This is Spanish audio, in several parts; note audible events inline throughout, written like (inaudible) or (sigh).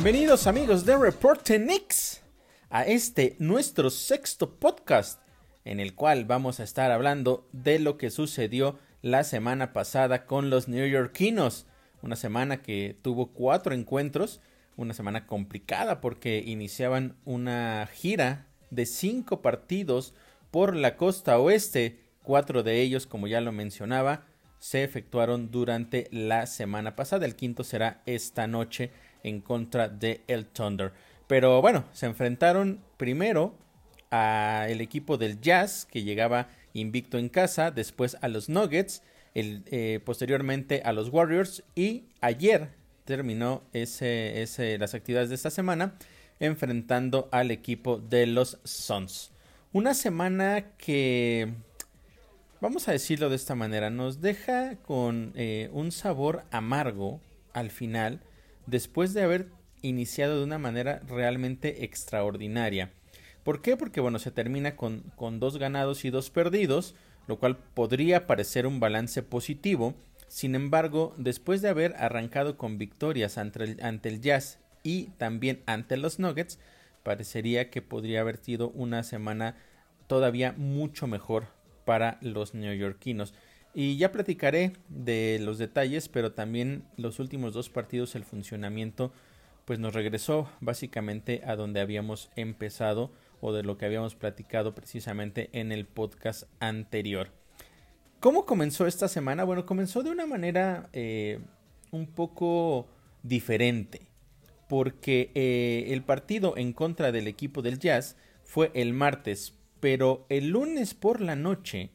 Bienvenidos amigos de Reporte Nix a este nuestro sexto podcast en el cual vamos a estar hablando de lo que sucedió la semana pasada con los neoyorquinos. Una semana que tuvo cuatro encuentros, una semana complicada porque iniciaban una gira de cinco partidos por la costa oeste. Cuatro de ellos, como ya lo mencionaba, se efectuaron durante la semana pasada. El quinto será esta noche en contra de el Thunder. Pero bueno, se enfrentaron primero al equipo del Jazz que llegaba invicto en casa, después a los Nuggets, el, eh, posteriormente a los Warriors y ayer terminó ese, ese, las actividades de esta semana enfrentando al equipo de los Suns. Una semana que, vamos a decirlo de esta manera, nos deja con eh, un sabor amargo al final después de haber iniciado de una manera realmente extraordinaria. ¿Por qué? Porque bueno, se termina con, con dos ganados y dos perdidos, lo cual podría parecer un balance positivo. Sin embargo, después de haber arrancado con victorias ante el, ante el Jazz y también ante los Nuggets, parecería que podría haber sido una semana todavía mucho mejor para los neoyorquinos. Y ya platicaré de los detalles, pero también los últimos dos partidos el funcionamiento pues nos regresó básicamente a donde habíamos empezado o de lo que habíamos platicado precisamente en el podcast anterior. ¿Cómo comenzó esta semana? Bueno, comenzó de una manera eh, un poco diferente, porque eh, el partido en contra del equipo del Jazz fue el martes, pero el lunes por la noche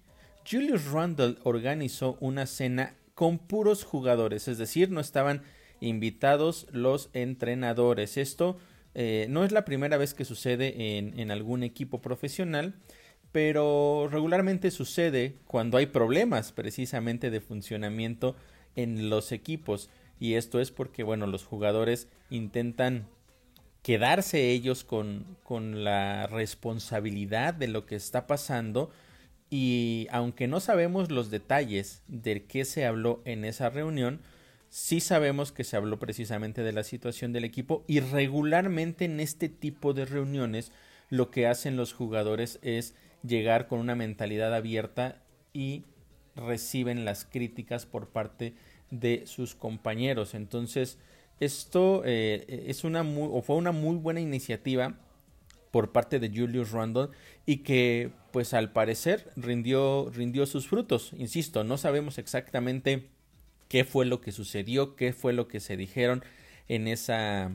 Julius Randle organizó una cena con puros jugadores, es decir, no estaban invitados los entrenadores. Esto eh, no es la primera vez que sucede en, en algún equipo profesional, pero regularmente sucede cuando hay problemas precisamente de funcionamiento en los equipos. Y esto es porque, bueno, los jugadores intentan quedarse ellos con, con la responsabilidad de lo que está pasando y aunque no sabemos los detalles de qué se habló en esa reunión, sí sabemos que se habló precisamente de la situación del equipo y regularmente en este tipo de reuniones lo que hacen los jugadores es llegar con una mentalidad abierta y reciben las críticas por parte de sus compañeros. Entonces, esto eh, es una o fue una muy buena iniciativa por parte de Julius Randle y que pues al parecer rindió, rindió sus frutos. Insisto, no sabemos exactamente qué fue lo que sucedió, qué fue lo que se dijeron en esa,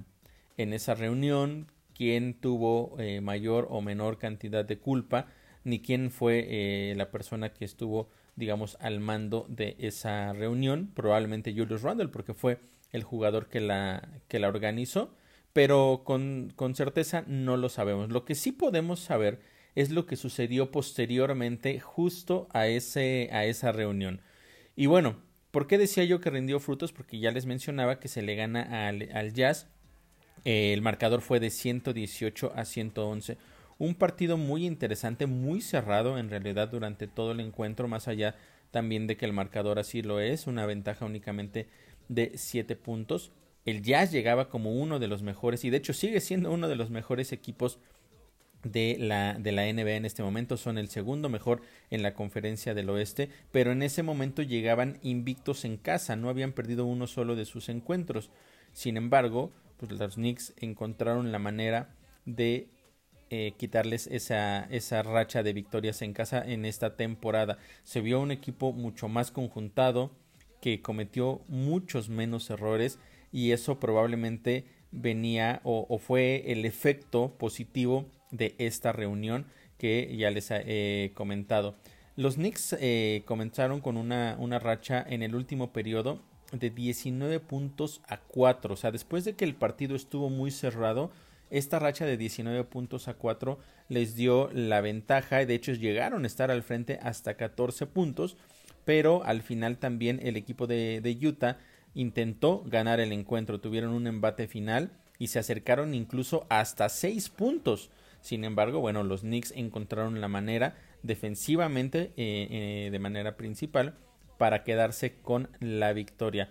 en esa reunión, quién tuvo eh, mayor o menor cantidad de culpa, ni quién fue eh, la persona que estuvo, digamos, al mando de esa reunión. Probablemente Julius Randle, porque fue el jugador que la, que la organizó pero con, con certeza no lo sabemos. Lo que sí podemos saber es lo que sucedió posteriormente justo a, ese, a esa reunión. Y bueno, ¿por qué decía yo que rindió frutos? Porque ya les mencionaba que se le gana al, Jazz. Eh, el marcador fue de 118 a 111. Un partido muy interesante, muy cerrado en realidad durante todo el encuentro, más allá también de que el marcador así lo es, una ventaja únicamente de 7 puntos el Jazz llegaba como uno de los mejores y de hecho sigue siendo uno de los mejores equipos de la, de la NBA en este momento. Son el segundo mejor en la conferencia del oeste, pero en ese momento llegaban invictos en casa, no habían perdido uno solo de sus encuentros. Sin embargo, pues los Knicks encontraron la manera de eh, quitarles esa, esa racha de victorias en casa en esta temporada. Se vio un equipo mucho más conjuntado, que cometió muchos menos errores y eso probablemente venía o, fue el efecto positivo de esta reunión que ya les he comentado. Los Knicks eh, comenzaron con una, una racha en el último periodo de 19 puntos a 4. O sea, después de que el partido estuvo muy cerrado, esta racha de 19 puntos a 4 les dio la ventaja. De hecho, llegaron a estar al frente hasta 14 puntos. Pero al final también el equipo de, de Utah intentó ganar el encuentro, tuvieron un embate final y se acercaron incluso hasta seis puntos. Sin embargo, bueno, los Knicks encontraron la manera defensivamente eh, eh, de manera principal para quedarse con la victoria.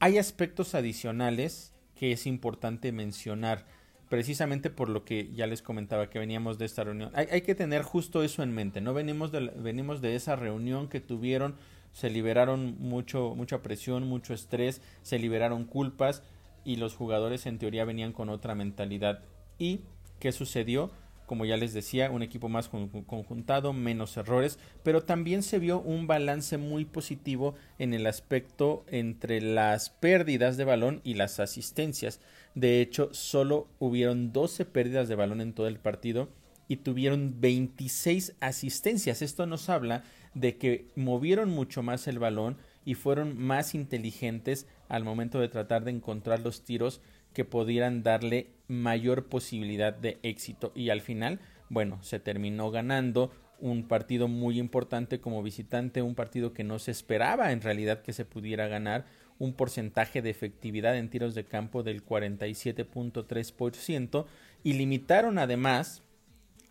Hay aspectos adicionales que es importante mencionar precisamente por lo que ya les comentaba que veníamos de esta reunión. Hay, que tener justo eso en mente, ¿no? Venimos de, venimos de esa reunión que tuvieron, se liberaron mucho, mucha presión, mucho estrés, se liberaron culpas y los jugadores en teoría venían con otra mentalidad. ¿Y qué sucedió? Como ya les decía, un equipo más conjuntado, menos errores, pero también se vio un balance muy positivo en el aspecto entre las pérdidas de balón y las asistencias. De hecho, solo hubieron 12 pérdidas de balón en todo el partido y tuvieron 26 asistencias. Esto nos habla de que movieron mucho más el balón y fueron más inteligentes al momento de tratar de encontrar los tiros que pudieran darle mayor posibilidad de éxito. Y al final, bueno, se terminó ganando un partido muy importante como visitante, un partido que no se esperaba en realidad que se pudiera ganar, un porcentaje de efectividad en tiros de campo del 47.3% y limitaron además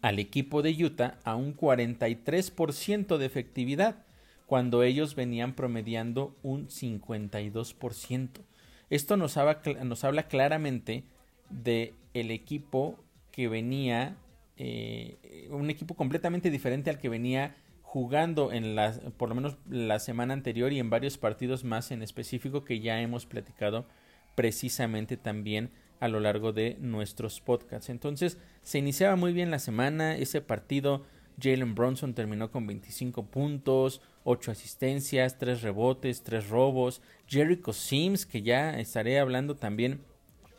al equipo de Utah a un 43% de efectividad cuando ellos venían promediando un 52%. Esto nos habla, nos habla claramente de el equipo que venía, eh, un equipo completamente diferente al que venía jugando en la, por lo menos la semana anterior y en varios partidos más en específico que ya hemos platicado precisamente también a lo largo de nuestros podcasts. Entonces se iniciaba muy bien la semana, ese partido Jalen Bronson terminó con 25 puntos, 8 asistencias, 3 rebotes, 3 robos. Jericho Sims, que ya estaré hablando también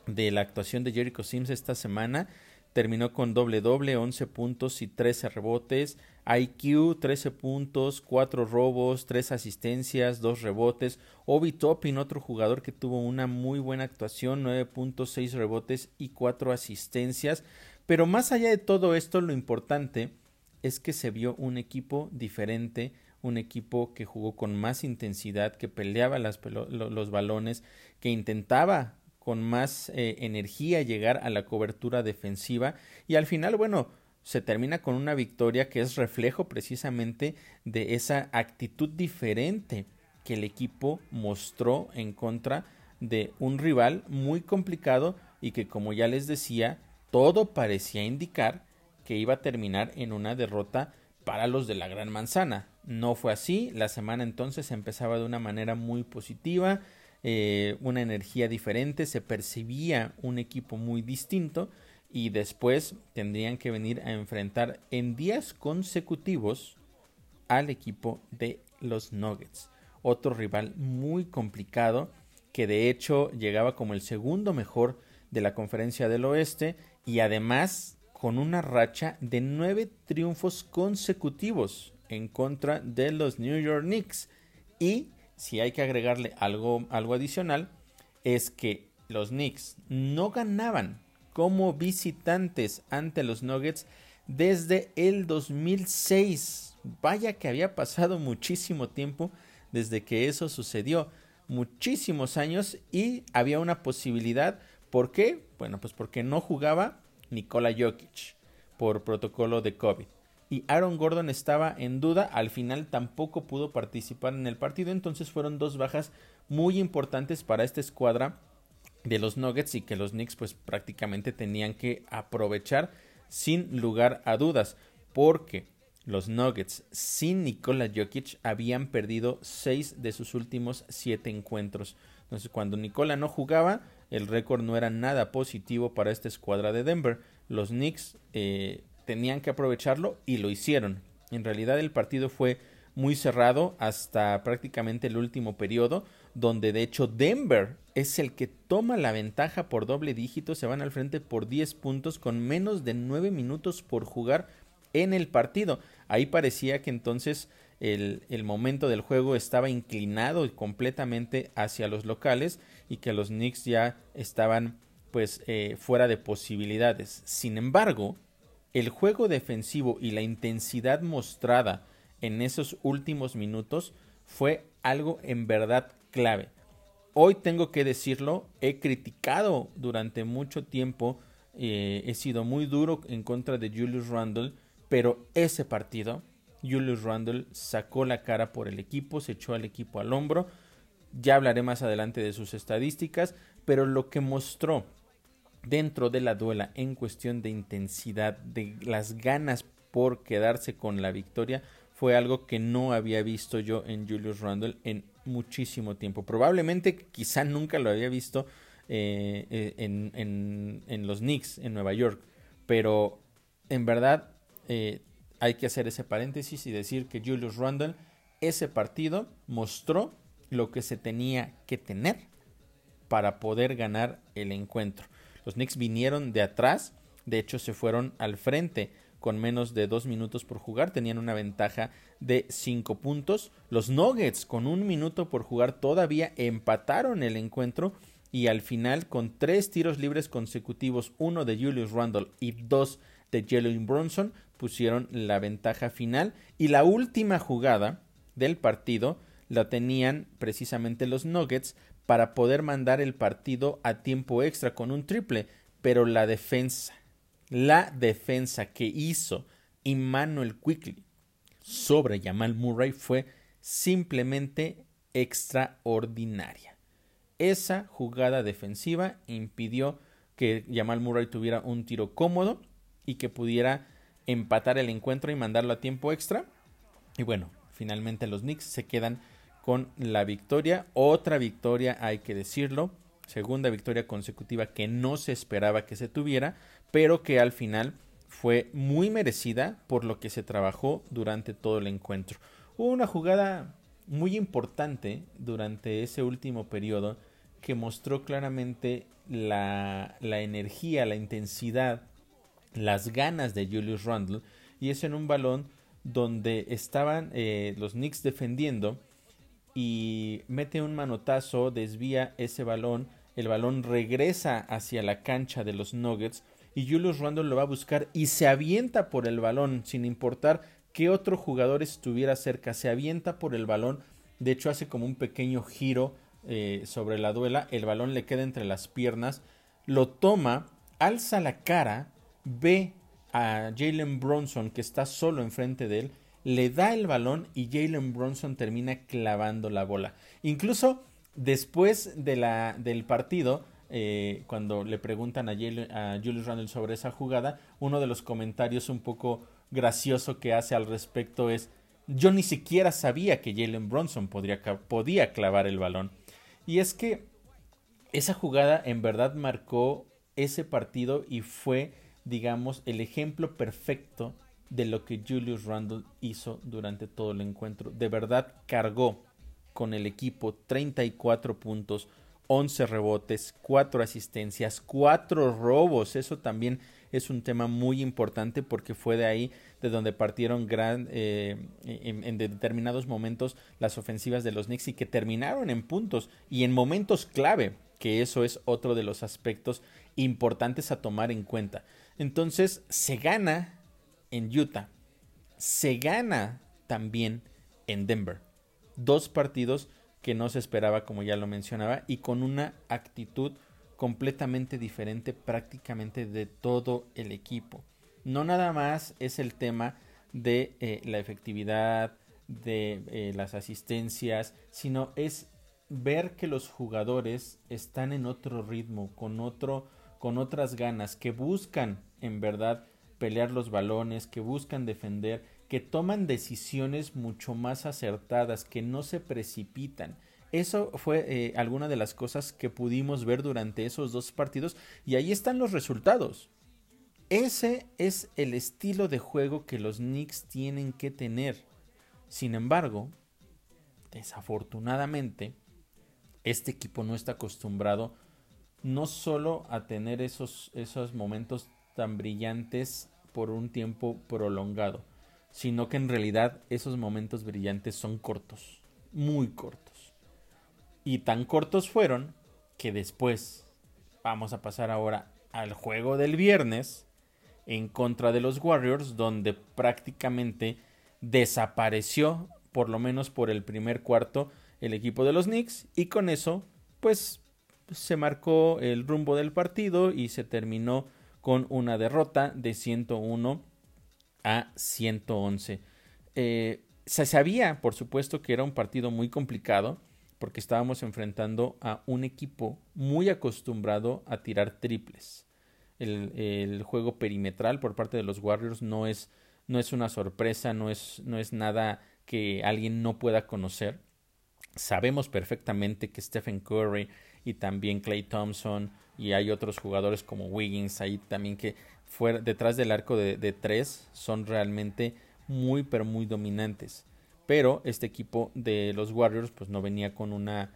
de la actuación de Jericho Sims esta semana, terminó con doble doble, 11 puntos y 13 rebotes. IQ, 13 puntos, 4 robos, 3 asistencias, 2 rebotes. Obi Toppin, otro jugador que tuvo una muy buena actuación, 9 puntos, 6 rebotes y 4 asistencias. Pero más allá de todo esto, lo importante es que se vio un equipo diferente, un equipo que jugó con más intensidad, que peleaba los balones, que intentaba con más eh, energía llegar a la cobertura defensiva. Y al final, bueno, se termina con una victoria que es reflejo precisamente de esa actitud diferente que el equipo mostró en contra de un rival muy complicado y que como ya les decía, todo parecía indicar que iba a terminar en una derrota para los de la Gran Manzana. No fue así, la semana entonces empezaba de una manera muy positiva, eh, una energía diferente, se percibía un equipo muy distinto y después tendrían que venir a enfrentar en días consecutivos al equipo de los Nuggets, otro rival muy complicado que de hecho llegaba como el segundo mejor de la conferencia del oeste y además con una racha de nueve triunfos consecutivos en contra de los New York Knicks. Y si hay que agregarle algo, algo adicional, es que los Knicks no ganaban como visitantes ante los Nuggets desde el 2006. Vaya que había pasado muchísimo tiempo desde que eso sucedió. Muchísimos años y había una posibilidad. ¿Por qué? Bueno, pues porque no jugaba Nikola Jokic por protocolo de COVID. Y Aaron Gordon estaba en duda, al final tampoco pudo participar en el partido, entonces fueron dos bajas muy importantes para esta escuadra de los Nuggets y que los Knicks pues prácticamente tenían que aprovechar sin lugar a dudas, porque los Nuggets sin Nikola Jokic habían perdido seis de sus últimos siete encuentros. Entonces cuando Nikola no jugaba, el récord no era nada positivo para esta escuadra de Denver. Los Knicks eh, tenían que aprovecharlo y lo hicieron. En realidad el partido fue muy cerrado hasta prácticamente el último periodo, donde de hecho Denver es el que toma la ventaja por doble dígito, se van al frente por 10 puntos con menos de 9 minutos por jugar en el partido. Ahí parecía que entonces el, el, momento del juego estaba inclinado completamente hacia los locales y que los Knicks ya estaban pues eh, fuera de posibilidades. Sin embargo, el juego defensivo y la intensidad mostrada en esos últimos minutos fue algo en verdad clave. Hoy tengo que decirlo, he criticado durante mucho tiempo, eh, he sido muy duro en contra de Julius Randle, pero ese partido, Julius Randle sacó la cara por el equipo, se echó al equipo al hombro, ya hablaré más adelante de sus estadísticas, pero lo que mostró dentro de la duela en cuestión de intensidad, de las ganas por quedarse con la victoria, fue algo que no había visto yo en Julius Randle en muchísimo tiempo. Probablemente quizá nunca lo había visto eh, eh, en, los Knicks en Nueva York. Pero en verdad eh, hay que hacer ese paréntesis y decir que Julius Randle ese partido mostró lo que se tenía que tener para poder ganar el encuentro. Los Knicks vinieron de atrás, de hecho se fueron al frente con menos de dos minutos por jugar, tenían una ventaja de cinco puntos. Los Nuggets con un minuto por jugar todavía empataron el encuentro y al final con tres tiros libres consecutivos, uno de Julius Randle y dos de Jalen Bronson, pusieron la ventaja final y la última jugada del partido la tenían precisamente los Nuggets para poder mandar el partido a tiempo extra con un triple, pero la defensa, la defensa que hizo Emmanuel Quickly sobre Jamal Murray fue simplemente extraordinaria. Esa jugada defensiva impidió que Jamal Murray tuviera un tiro cómodo y que pudiera empatar el encuentro y mandarlo a tiempo extra. Y bueno, finalmente los Knicks se quedan con la victoria. Otra victoria, hay que decirlo. Segunda victoria consecutiva que no se esperaba que se tuviera, pero que al final fue muy merecida por lo que se trabajó durante todo el encuentro. Hubo una jugada muy importante durante ese último periodo que mostró claramente la, energía, la intensidad, las ganas de Julius Randle y es en un balón donde estaban eh, los Knicks defendiendo y mete un manotazo, desvía ese balón, el balón regresa hacia la cancha de los Nuggets y Julius Randle lo va a buscar y se avienta por el balón sin importar qué otro jugador estuviera cerca, se avienta por el balón, de hecho hace como un pequeño giro eh, sobre la duela, el balón le queda entre las piernas, lo toma, alza la cara, ve a Jalen Bronson que está solo enfrente de él, le da el balón y Jalen Bronson termina clavando la bola. Incluso después de la, del partido, eh, cuando le preguntan a, a Julius Randle sobre esa jugada, uno de los comentarios un poco gracioso que hace al respecto es, yo ni siquiera sabía que Jalen Bronson podía clavar el balón. Y es que esa jugada en verdad marcó ese partido y fue, digamos, el ejemplo perfecto de lo que Julius Randle hizo durante todo el encuentro. De verdad cargó con el equipo 34 puntos, 11 rebotes, 4 asistencias, 4 robos. Eso también es un tema muy importante porque fue de ahí de donde partieron eh, en, determinados momentos las ofensivas de los Knicks y que terminaron en puntos y en momentos clave, que eso es otro de los aspectos importantes a tomar en cuenta. Entonces se gana en Utah, se gana también en Denver. Dos partidos que no se esperaba, como ya lo mencionaba, y con una actitud completamente diferente prácticamente de todo el equipo. No nada más es el tema de eh, la efectividad, de eh, las asistencias, sino es ver que los jugadores están en otro ritmo, con otro, con otras ganas, que buscan en verdad pelear los balones, que buscan defender, que toman decisiones mucho más acertadas, que no se precipitan. Eso fue eh, alguna de las cosas que pudimos ver durante esos dos partidos y ahí están los resultados. Ese es el estilo de juego que los Knicks tienen que tener. Sin embargo, desafortunadamente, este equipo no está acostumbrado no solo a tener esos, esos momentos tan brillantes por un tiempo prolongado, sino que en realidad esos momentos brillantes son cortos, muy cortos. Y tan cortos fueron que después vamos a pasar ahora al juego del viernes en contra de los Warriors, donde prácticamente desapareció, por lo menos por el primer cuarto, el equipo de los Knicks y con eso, pues se marcó el rumbo del partido y se terminó con una derrota de 101 a 111. Eh, se sabía, por supuesto, que era un partido muy complicado porque estábamos enfrentando a un equipo muy acostumbrado a tirar triples. El, juego perimetral por parte de los Warriors no es, no es una sorpresa, no es, no es nada que alguien no pueda conocer. Sabemos perfectamente que Stephen Curry y también Clay Thompson y hay otros jugadores como Wiggins ahí también que fuera, detrás del arco de, de tres son realmente muy pero muy dominantes. Pero este equipo de los Warriors pues no venía con una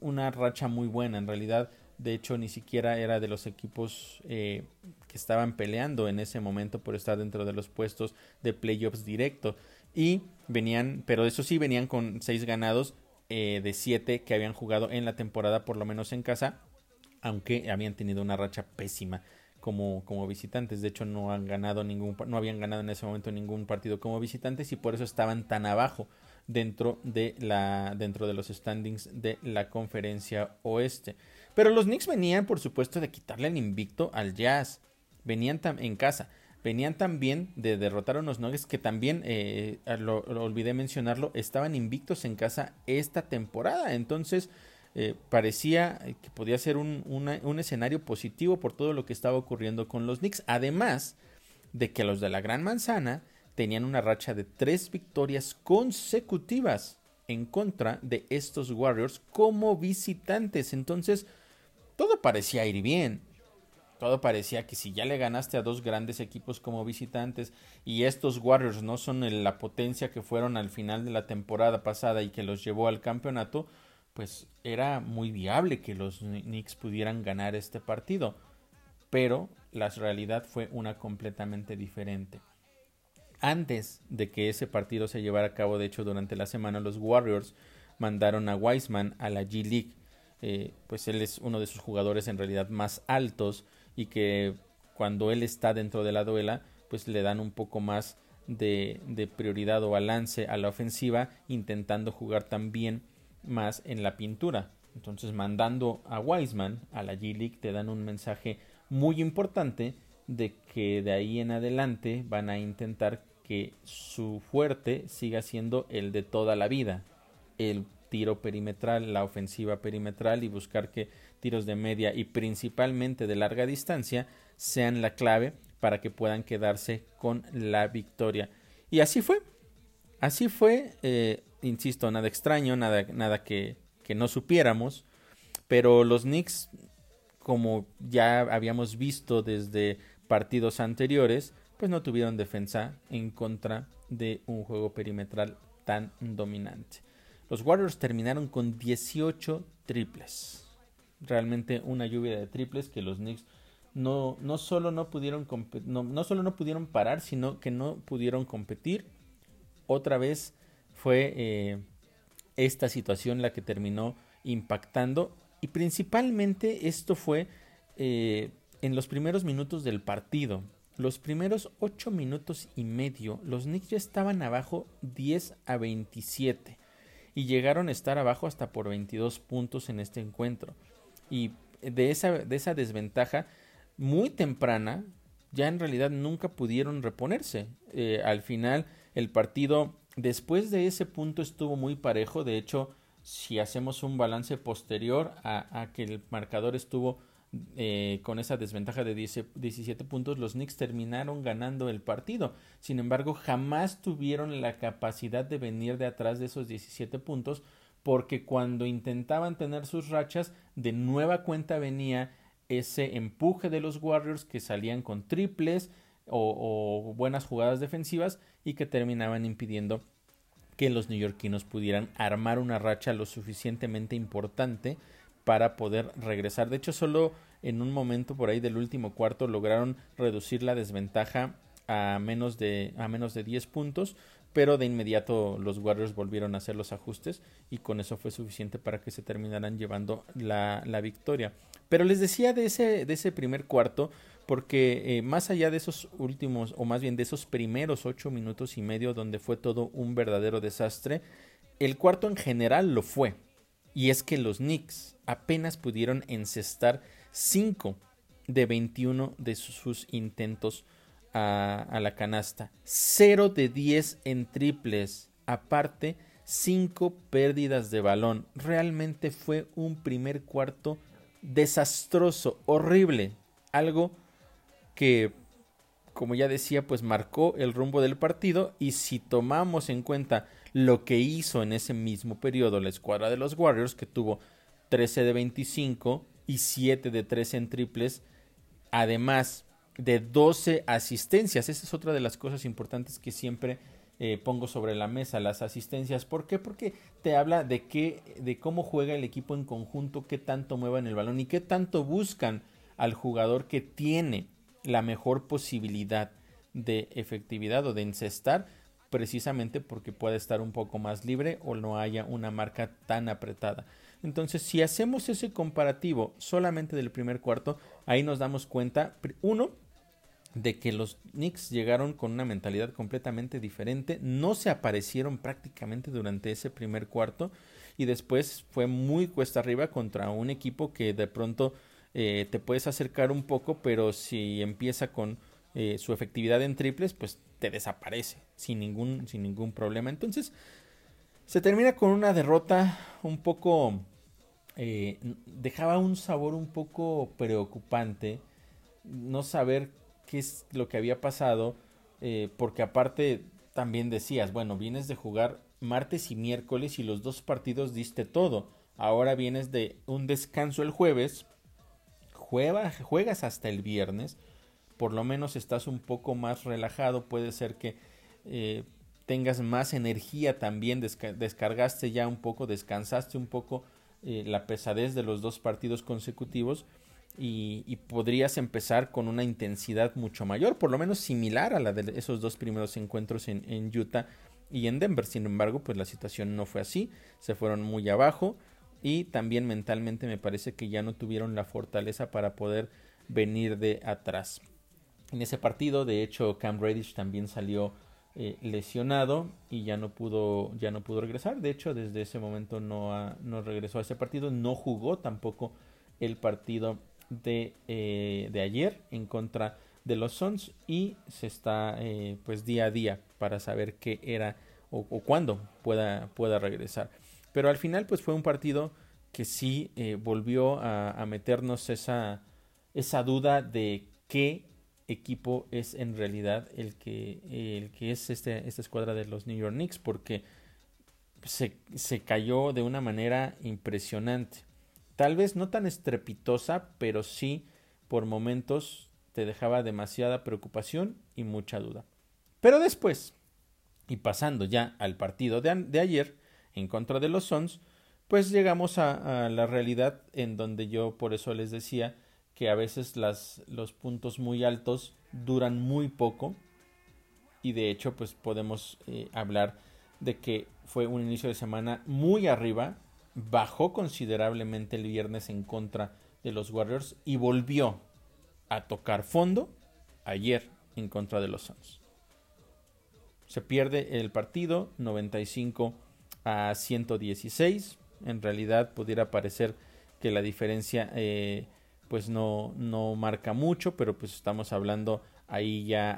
una racha muy buena en realidad. De hecho ni siquiera era de los equipos eh, que estaban peleando en ese momento por estar dentro de los puestos de playoffs directo. Y venían pero eso sí venían con seis ganados eh, de siete que habían jugado en la temporada por lo menos en casa aunque habían tenido una racha pésima como, como visitantes. De hecho, no han ganado ningún, no habían ganado en ese momento ningún partido como visitantes y por eso estaban tan abajo dentro de la, dentro de los standings de la conferencia oeste. Pero los Knicks venían, por supuesto, de quitarle el invicto al Jazz. Venían en casa. Venían también de derrotar a unos Nuggets que también, eh, lo olvidé mencionarlo, estaban invictos en casa esta temporada. Entonces, eh, parecía que podía ser un, un, escenario positivo por todo lo que estaba ocurriendo con los Knicks. Además de que los de la Gran Manzana tenían una racha de tres victorias consecutivas en contra de estos Warriors como visitantes. Entonces, todo parecía ir bien. Todo parecía que si ya le ganaste a dos grandes equipos como visitantes y estos Warriors no son la potencia que fueron al final de la temporada pasada y que los llevó al campeonato, pues era muy viable que los Knicks pudieran ganar este partido, pero la realidad fue una completamente diferente. Antes de que ese partido se llevara a cabo, de hecho durante la semana los Warriors mandaron a Wiseman a la G League, eh, pues él es uno de sus jugadores en realidad más altos y que cuando él está dentro de la duela, pues le dan un poco más de, de prioridad o balance a la ofensiva, intentando jugar también más en la pintura. Entonces, mandando a Wiseman a la G League, te dan un mensaje muy importante de que de ahí en adelante van a intentar que su fuerte siga siendo el de toda la vida, el tiro perimetral, la ofensiva perimetral y buscar que tiros de media y principalmente de larga distancia sean la clave para que puedan quedarse con la victoria. Y así fue. Así fue. Eh, insisto, nada extraño, nada, nada que, que no supiéramos, pero los Knicks, como ya habíamos visto desde partidos anteriores, pues no tuvieron defensa en contra de un juego perimetral tan dominante. Los Warriors terminaron con 18 triples. Realmente una lluvia de triples que los Knicks no, no, solo, no, pudieron no, no solo no pudieron parar, sino que no pudieron competir. Otra vez fue eh, esta situación la que terminó impactando y principalmente esto fue eh, en los primeros minutos del partido. Los primeros 8 minutos y medio, los Knicks ya estaban abajo 10 a 27 y llegaron a estar abajo hasta por 22 puntos en este encuentro. Y de esa, de esa desventaja muy temprana, ya en realidad nunca pudieron reponerse. Eh, al final el partido Después de ese punto estuvo muy parejo. De hecho, si hacemos un balance posterior a, que el marcador estuvo eh, con esa desventaja de 17 puntos, los Knicks terminaron ganando el partido. Sin embargo, jamás tuvieron la capacidad de venir de atrás de esos 17 puntos porque cuando intentaban tener sus rachas, de nueva cuenta venía ese empuje de los Warriors que salían con triples o buenas jugadas defensivas y que terminaban impidiendo que los neoyorquinos pudieran armar una racha lo suficientemente importante para poder regresar. De hecho, solo en un momento por ahí del último cuarto lograron reducir la desventaja a menos de a menos de 10 puntos, pero de inmediato los Warriors volvieron a hacer los ajustes y con eso fue suficiente para que se terminaran llevando la, la victoria. Pero les decía de ese, de ese primer cuarto, porque eh, más allá de esos últimos, o más bien de esos primeros ocho minutos y medio donde fue todo un verdadero desastre, el cuarto en general lo fue. Y es que los Knicks apenas pudieron encestar 5 de 21 de sus intentos a, la canasta. 0 de 10 en triples. Aparte cinco pérdidas de balón. Realmente fue un primer cuarto desastroso, horrible. Algo que, como ya decía, pues marcó el rumbo del partido. Y si tomamos en cuenta lo que hizo en ese mismo periodo la escuadra de los Warriors, que tuvo 13 de 25 y 7 de 13 en triples, además de 12 asistencias. Esa es otra de las cosas importantes que siempre eh, pongo sobre la mesa, las asistencias. ¿Por qué? Porque te habla de, qué, de cómo juega el equipo en conjunto, qué tanto muevan el balón y qué tanto buscan al jugador que tiene la mejor posibilidad de efectividad o de encestar precisamente porque puede estar un poco más libre o no haya una marca tan apretada. Entonces, si hacemos ese comparativo solamente del primer cuarto, ahí nos damos cuenta, uno, de que los Knicks llegaron con una mentalidad completamente diferente, no se aparecieron prácticamente durante ese primer cuarto y después fue muy cuesta arriba contra un equipo que de pronto eh, te puedes acercar un poco, pero si empieza con eh, su efectividad en triples, pues te desaparece sin ningún, sin ningún problema. Entonces, se termina con una derrota un poco... Eh, dejaba un sabor un poco preocupante no saber qué es lo que había pasado, eh, porque aparte también decías, bueno, vienes de jugar martes y miércoles y los dos partidos diste todo. Ahora vienes de un descanso el jueves, juegas, hasta el viernes, por lo menos estás un poco más relajado, puede ser que eh, tengas más energía también, descargaste ya un poco, descansaste un poco eh, la pesadez de los dos partidos consecutivos y, podrías empezar con una intensidad mucho mayor, por lo menos similar a la de esos dos primeros encuentros en, Utah y en Denver. Sin embargo, pues la situación no fue así, se fueron muy abajo y también mentalmente me parece que ya no tuvieron la fortaleza para poder venir de atrás. En ese partido, de hecho, Cam Reddish también salió eh, lesionado y ya no pudo ya no pudo regresar. De hecho, desde ese momento no, no regresó a ese partido, no jugó tampoco el partido de, de ayer en contra de los Suns y se está eh, pues día a día para saber qué era o, cuándo pueda, pueda regresar. Pero al final pues fue un partido que sí eh, volvió a, meternos esa, esa duda de qué equipo es en realidad el que, el que es este, esta escuadra de los New York Knicks porque se, se cayó de una manera impresionante. Tal vez no tan estrepitosa, pero sí por momentos te dejaba demasiada preocupación y mucha duda. Pero después, y pasando ya al partido de, ayer en contra de los Suns, pues llegamos a, la realidad en donde yo por eso les decía que a veces las, los puntos muy altos duran muy poco y de hecho pues podemos eh, hablar de que fue un inicio de semana muy arriba bajó considerablemente el viernes en contra de los Warriors y volvió a tocar fondo ayer en contra de los Suns. Se pierde el partido 95 a 116. En realidad pudiera parecer que la diferencia eh, pues no, no marca mucho, pero pues estamos hablando ahí ya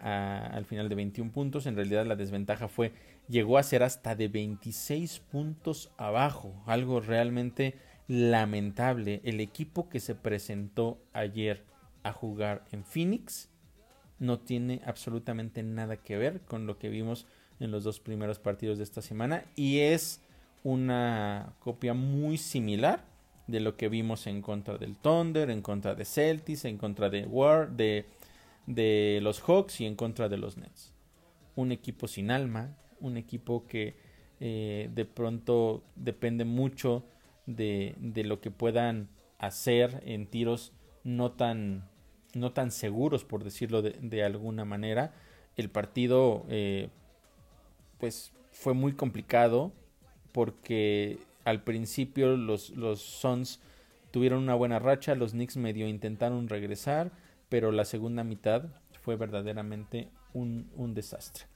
al final de 21 puntos. En realidad la desventaja fue, llegó a ser hasta de 26 puntos abajo, algo realmente lamentable. El equipo que se presentó ayer a jugar en Phoenix no tiene absolutamente nada que ver con lo que vimos en los dos primeros partidos de esta semana y es una copia muy similar de lo que vimos en contra del Thunder, en contra de Celtics, en contra de War, de de los Hawks y en contra de los Nets. Un equipo sin alma, un equipo que eh, de pronto depende mucho de, de, lo que puedan hacer en tiros no tan, no tan seguros, por decirlo de, alguna manera. El partido eh, pues fue muy complicado porque al principio los, los Suns tuvieron una buena racha, los Knicks medio intentaron regresar, pero la segunda mitad fue verdaderamente un, desastre.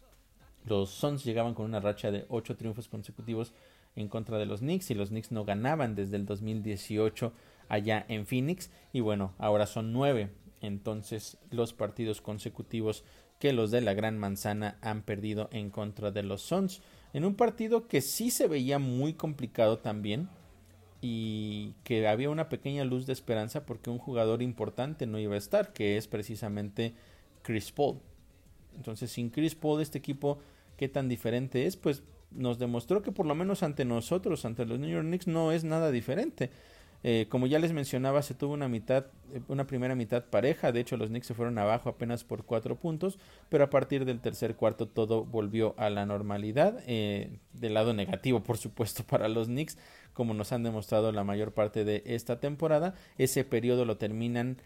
Los Suns llegaban con una racha de 8 triunfos consecutivos en contra de los Knicks y los Knicks no ganaban desde el 2018 allá en Phoenix y bueno, ahora son 9. Entonces los partidos consecutivos que los de la Gran Manzana han perdido en contra de los Suns. En un partido que sí se veía muy complicado también y que había una pequeña luz de esperanza porque un jugador importante no iba a estar, que es precisamente Chris Paul. Entonces, sin Chris Paul, este equipo, ¿qué tan diferente es? Pues nos demostró que por lo menos ante nosotros, ante los New York Knicks, no es nada diferente. Eh, como ya les mencionaba, se tuvo una mitad, eh, una primera mitad pareja. De hecho, los Knicks se fueron abajo apenas por cuatro puntos, pero a partir del tercer cuarto todo volvió a la normalidad. Eh, del lado negativo, por supuesto, para los Knicks, como nos han demostrado la mayor parte de esta temporada. Ese periodo lo terminan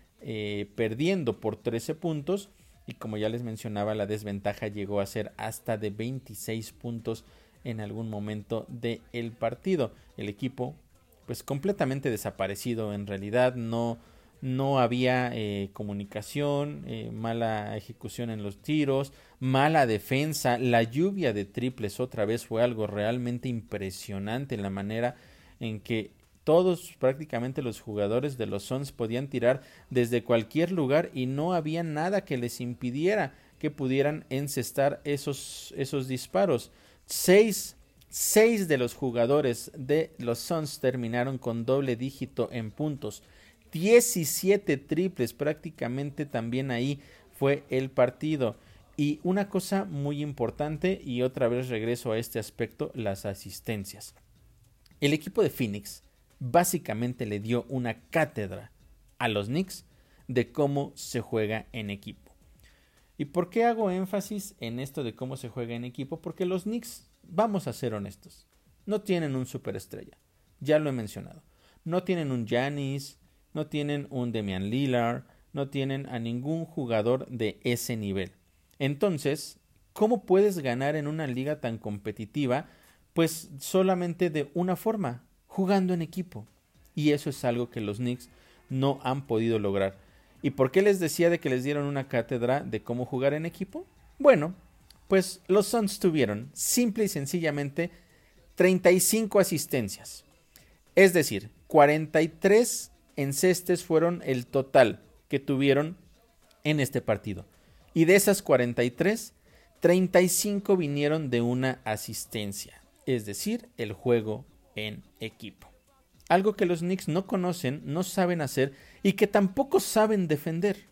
perdiendo por 13 puntos. Y como ya les mencionaba, la desventaja llegó a ser hasta de 26 puntos en algún momento del partido. El equipo pues completamente desaparecido en realidad no no había eh, comunicación, eh, mala ejecución en los tiros, mala defensa, la lluvia de triples otra vez fue algo realmente impresionante la manera en que todos prácticamente los jugadores de los Suns podían tirar desde cualquier lugar y no había nada que les impidiera que pudieran encestar esos, esos disparos. Seis Seis de los jugadores de los Suns terminaron con doble dígito en puntos. 17 triples prácticamente también ahí fue el partido. Y una cosa muy importante, y otra vez regreso a este aspecto, las asistencias. El equipo de Phoenix básicamente le dio una cátedra a los Knicks de cómo se juega en equipo. ¿Y por qué hago énfasis en esto de cómo se juega en equipo? Porque los Knicks vamos a ser honestos, no tienen un superestrella. Ya lo he mencionado. No tienen un Janis, no tienen un Demian Lillard, no tienen a ningún jugador de ese nivel. Entonces, ¿cómo puedes ganar en una liga tan competitiva? Pues solamente de una forma, jugando en equipo. Y eso es algo que los Knicks no han podido lograr. ¿Y por qué les decía de que les dieron una cátedra de cómo jugar en equipo? Bueno, pues los Suns tuvieron simple y sencillamente 35 asistencias. Es decir, 43 encestes fueron el total que tuvieron en este partido. Y de esas 43, 35 vinieron de una asistencia, es decir, el juego en equipo. Algo que los Knicks no conocen, no saben hacer y que tampoco saben defender.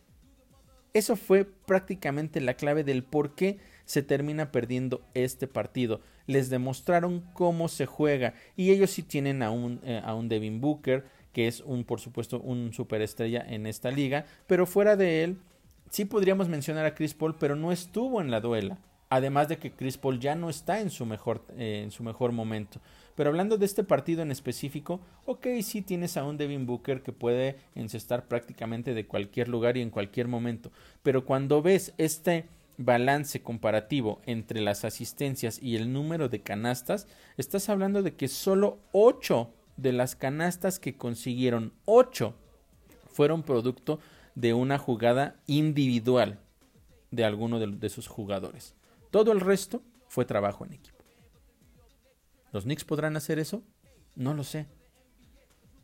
Eso fue prácticamente la clave del por qué se termina perdiendo este partido. Les demostraron cómo se juega y ellos sí tienen a un, eh, a un Devin Booker, que es un, por supuesto, un superestrella en esta liga, pero fuera de él, sí podríamos mencionar a Chris Paul, pero no estuvo en la duela. Además de que Chris Paul ya no está en su mejor, eh, en su mejor momento. Pero hablando de este partido en específico, ok, sí tienes a un Devin Booker que puede encestar prácticamente de cualquier lugar y en cualquier momento. Pero cuando ves este balance comparativo entre las asistencias y el número de canastas, estás hablando de que solo 8 de las canastas que consiguieron, 8 fueron producto de una jugada individual de alguno de, sus jugadores. Todo el resto fue trabajo en equipo. ¿Los Knicks podrán hacer eso? No lo sé.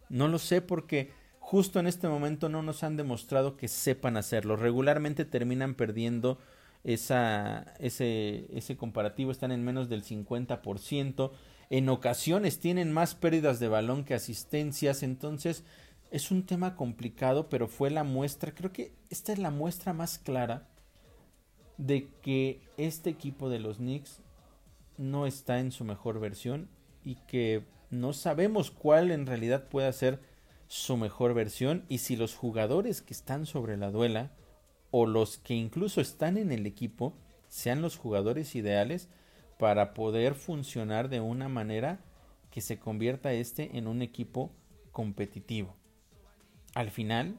No lo sé porque justo en este momento no nos han demostrado que sepan hacerlo. Regularmente terminan perdiendo esa, ese, ese comparativo están en menos del 50%. En ocasiones tienen más pérdidas de balón que asistencias. Entonces es un tema complicado, pero fue la muestra. Creo que esta es la muestra más clara de que este equipo de los Knicks no está en su mejor versión y que no sabemos cuál en realidad puede ser su mejor versión y si los jugadores que están sobre la duela o los que incluso están en el equipo sean los jugadores ideales para poder funcionar de una manera que se convierta este en un equipo competitivo. Al final,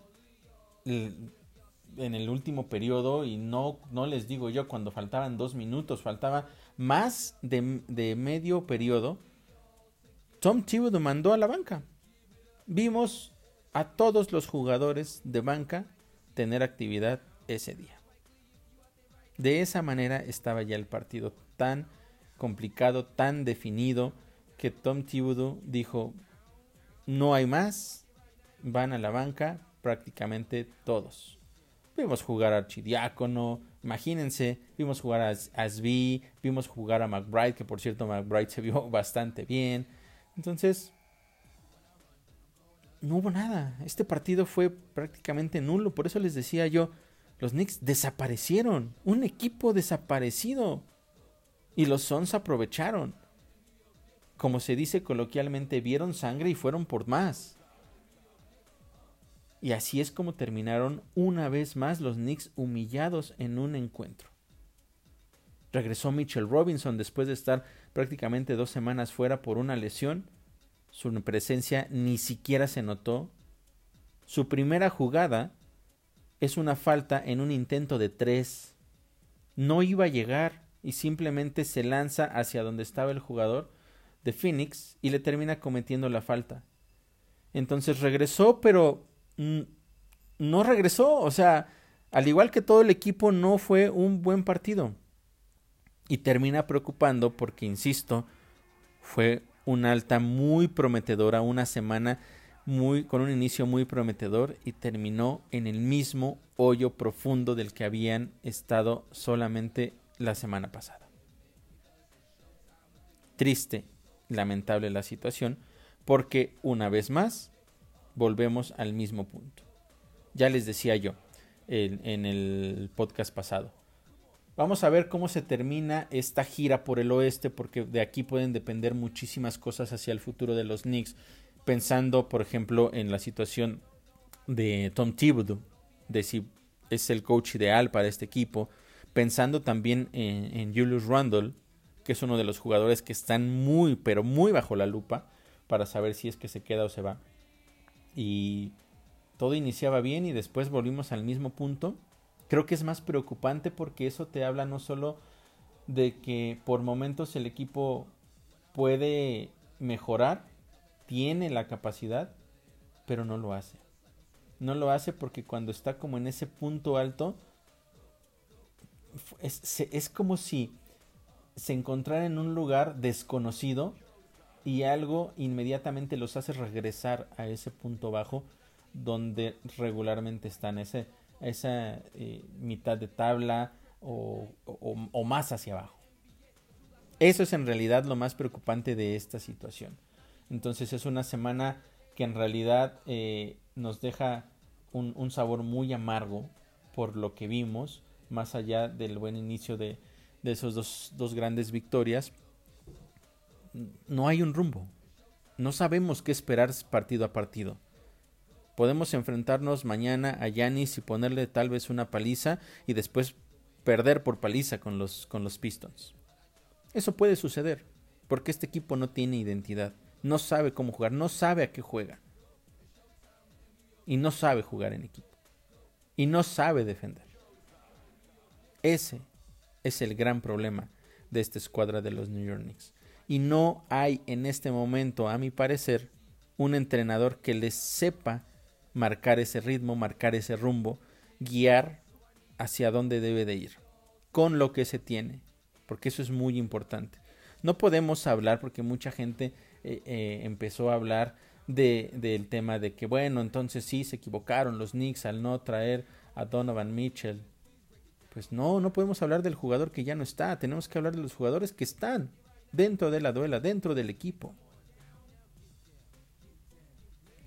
en el último periodo, y no, no les digo yo cuando faltaban dos minutos, faltaba más de, de medio periodo, Tom Thibodeau mandó a la banca. Vimos a todos los jugadores de banca tener actividad ese día. De esa manera estaba ya el partido tan complicado, tan definido, que Tom Thibodeau dijo, no hay más, van a la banca prácticamente todos. Vimos jugar a Archidiácono, Imagínense, vimos jugar a Asby, vimos jugar a McBride, que por cierto McBride se vio (laughs) bastante bien. Entonces, no hubo nada. Este partido fue prácticamente nulo. Por eso les decía yo, los Knicks desaparecieron. Un equipo desaparecido. Y los Suns aprovecharon. Como se dice coloquialmente, vieron sangre y fueron por más. Y así es como terminaron una vez más los Knicks humillados en un encuentro. Regresó Mitchell Robinson después de estar prácticamente dos semanas fuera por una lesión. Su presencia ni siquiera se notó. Su primera jugada es una falta en un intento de tres. No iba a llegar y simplemente se lanza hacia donde estaba el jugador de Phoenix y le termina cometiendo la falta. Entonces regresó, pero no regresó. O sea, al igual que todo el equipo, no fue un buen partido. Y termina preocupando porque, insisto, fue una alta muy prometedora, una semana muy, con un inicio muy prometedor y terminó en el mismo hoyo profundo del que habían estado solamente la semana pasada. Triste, lamentable la situación, porque una vez más volvemos al mismo punto. Ya les decía yo en, el podcast pasado. Vamos a ver cómo se termina esta gira por el oeste, porque de aquí pueden depender muchísimas cosas hacia el futuro de los Knicks. Pensando, por ejemplo, en la situación de Tom Thibodeau, de si es el coach ideal para este equipo. Pensando también en, Julius Randle, que es uno de los jugadores que están muy, pero muy bajo la lupa para saber si es que se queda o se va y todo iniciaba bien y después volvimos al mismo punto. Creo que es más preocupante porque eso te habla no solo de que por momentos el equipo puede mejorar, tiene la capacidad, pero no lo hace. No lo hace porque cuando está como en ese punto alto, es, es como si se encontrara en un lugar desconocido y algo inmediatamente los hace regresar a ese punto bajo donde regularmente están, ese, esa eh, mitad de tabla o, más hacia abajo. Eso es en realidad lo más preocupante de esta situación. Entonces es una semana que en realidad eh, nos deja un, sabor muy amargo por lo que vimos, más allá del buen inicio de, de esos dos, dos grandes victorias no hay un rumbo. No sabemos qué esperar partido a partido. Podemos enfrentarnos mañana a Yanis y ponerle tal vez una paliza y después perder por paliza con los, con los Pistons. Eso puede suceder, porque este equipo no tiene identidad, no sabe cómo jugar, no sabe a qué juega. Y no sabe jugar en equipo. Y no sabe defender. Ese es el gran problema de esta escuadra de los New York Knicks y no hay en este momento, a mi parecer, un entrenador que les sepa marcar ese ritmo, marcar ese rumbo, guiar hacia dónde debe de ir, con lo que se tiene, porque eso es muy importante. No podemos hablar, porque mucha gente eh, eh, empezó a hablar de, del tema de que, bueno, entonces sí se equivocaron los Knicks al no traer a Donovan Mitchell. Pues no, no podemos hablar del jugador que ya no está, tenemos que hablar de los jugadores que están dentro de la duela, dentro del equipo.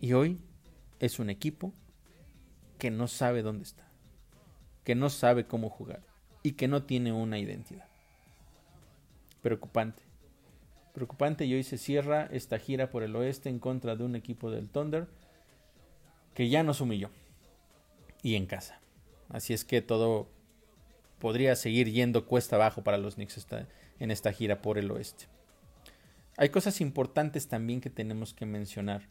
Y hoy es un equipo que no sabe dónde está, que no sabe cómo jugar y que no tiene una identidad. Preocupante. Preocupante y hoy se cierra esta gira por el oeste en contra de un equipo del Thunder que ya nos humilló. Y en casa. Así es que todo podría seguir yendo cuesta abajo para los Knicks en esta gira por el oeste. Hay cosas importantes también que tenemos que mencionar.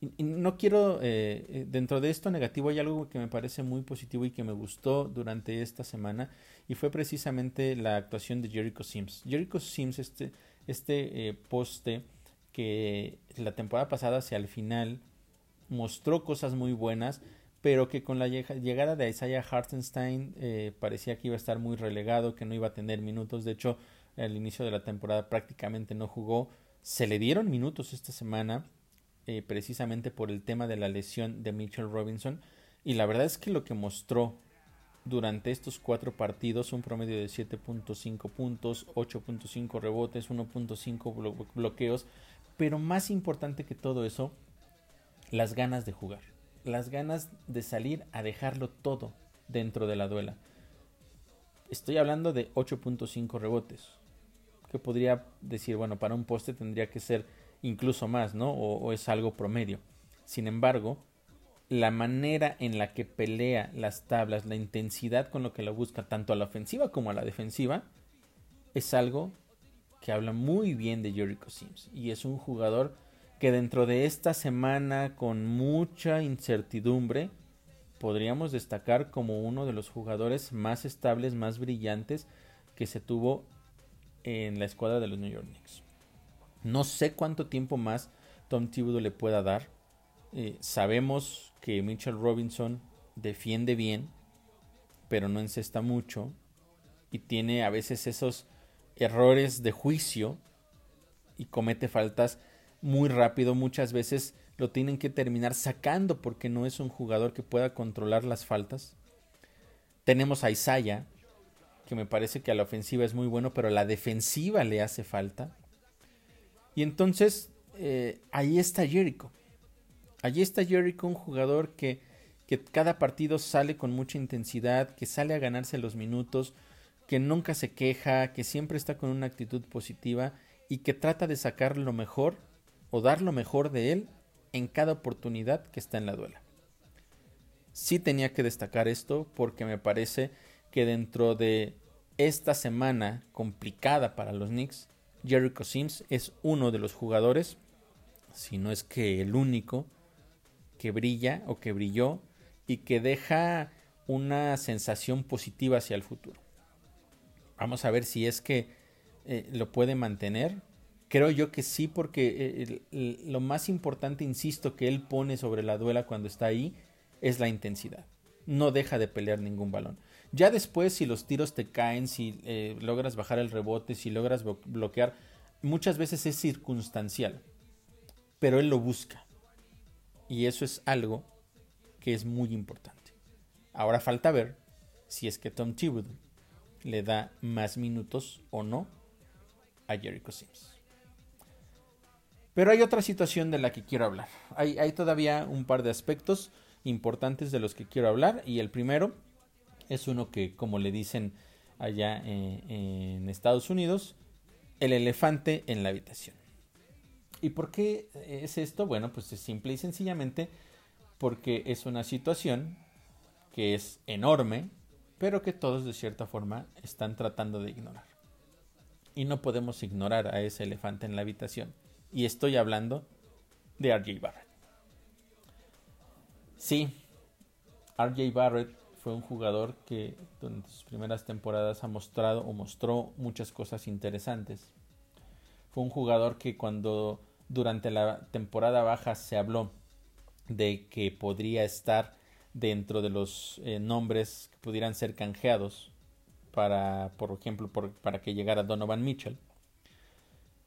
Y, no quiero, eh, eh, dentro de esto negativo hay algo que me parece muy positivo y que me gustó durante esta semana y fue precisamente la actuación de Jericho Sims. Jericho Sims, este, este eh, poste que la temporada pasada hacia el final mostró cosas muy buenas, pero que con la llegada de Isaiah Hartenstein parecía que iba a estar muy relegado, que no iba a tener minutos. De hecho, al inicio de la temporada prácticamente no jugó. Se le dieron minutos esta semana eh, precisamente por el tema de la lesión de Mitchell Robinson y la verdad es que lo que mostró durante estos cuatro partidos, un promedio de 7.5 puntos, 8.5 rebotes, 1.5 bloqueos, pero más importante que todo eso, las ganas de jugar, las ganas de salir a dejarlo todo dentro de la duela. Estoy hablando de 8.5 rebotes, que podría decir, bueno, para un poste tendría que ser incluso más, ¿no? O, es algo promedio. Sin embargo, la manera en la que pelea las tablas, la intensidad con lo que lo busca tanto a la ofensiva como a la defensiva, es algo que habla muy bien de Jericho Sims. Y es un jugador que dentro de esta semana con mucha incertidumbre podríamos destacar como uno de los jugadores más estables, más brillantes que se tuvo en la escuadra de los New York Knicks. No sé cuánto tiempo más Tom Thibodeau le pueda dar. Eh, sabemos que Mitchell Robinson defiende bien, pero no encesta mucho y tiene a veces esos errores de juicio y comete faltas muy rápido. Muchas veces lo tienen que terminar sacando porque no es un jugador que pueda controlar las faltas. Tenemos a Isaiah, que me parece que a la ofensiva es muy bueno, pero a la defensiva le hace falta. Y entonces eh, ahí está Jericho. Allí está Jericho, un jugador que, que cada partido sale con mucha intensidad, que sale a ganarse los minutos, que nunca se queja, que siempre está con una actitud positiva y que trata de sacar lo mejor o dar lo mejor de él en cada oportunidad que está en la duela. Sí tenía que destacar esto porque me parece que dentro de esta semana complicada para los Knicks, Jericho Sims es uno de los jugadores, si no es que el único, que brilla o que brilló y que deja una sensación positiva hacia el futuro. Vamos a ver si es que eh, lo puede mantener. Creo yo que sí, porque eh, lo más importante, insisto, que él pone sobre la duela cuando está ahí es la intensidad. No deja de pelear ningún balón. Ya después, si los tiros te caen, si eh, logras bajar el rebote, si logras bloquear, muchas veces es circunstancial. Pero él lo busca. Y eso es algo que es muy importante. Ahora falta ver si es que Tom Thibodeau le da más minutos o no a Jericho Sims. Pero hay otra situación de la que quiero hablar. Hay, hay, todavía un par de aspectos importantes de los que quiero hablar. Y el primero es uno que, como le dicen allá eh, en Estados Unidos, el elefante en la habitación. ¿Y por qué es esto? Bueno, pues es simple y sencillamente porque es una situación que es enorme, pero que todos de cierta forma están tratando de ignorar. Y no podemos ignorar a ese elefante en la habitación. Y estoy hablando de RJ Barrett. Sí, RJ Barrett fue un jugador que en sus primeras temporadas ha mostrado o mostró muchas cosas interesantes. Fue un jugador que cuando durante la temporada baja se habló de que podría estar dentro de los eh, nombres que pudieran ser canjeados para, por ejemplo, para que llegara Donovan Mitchell.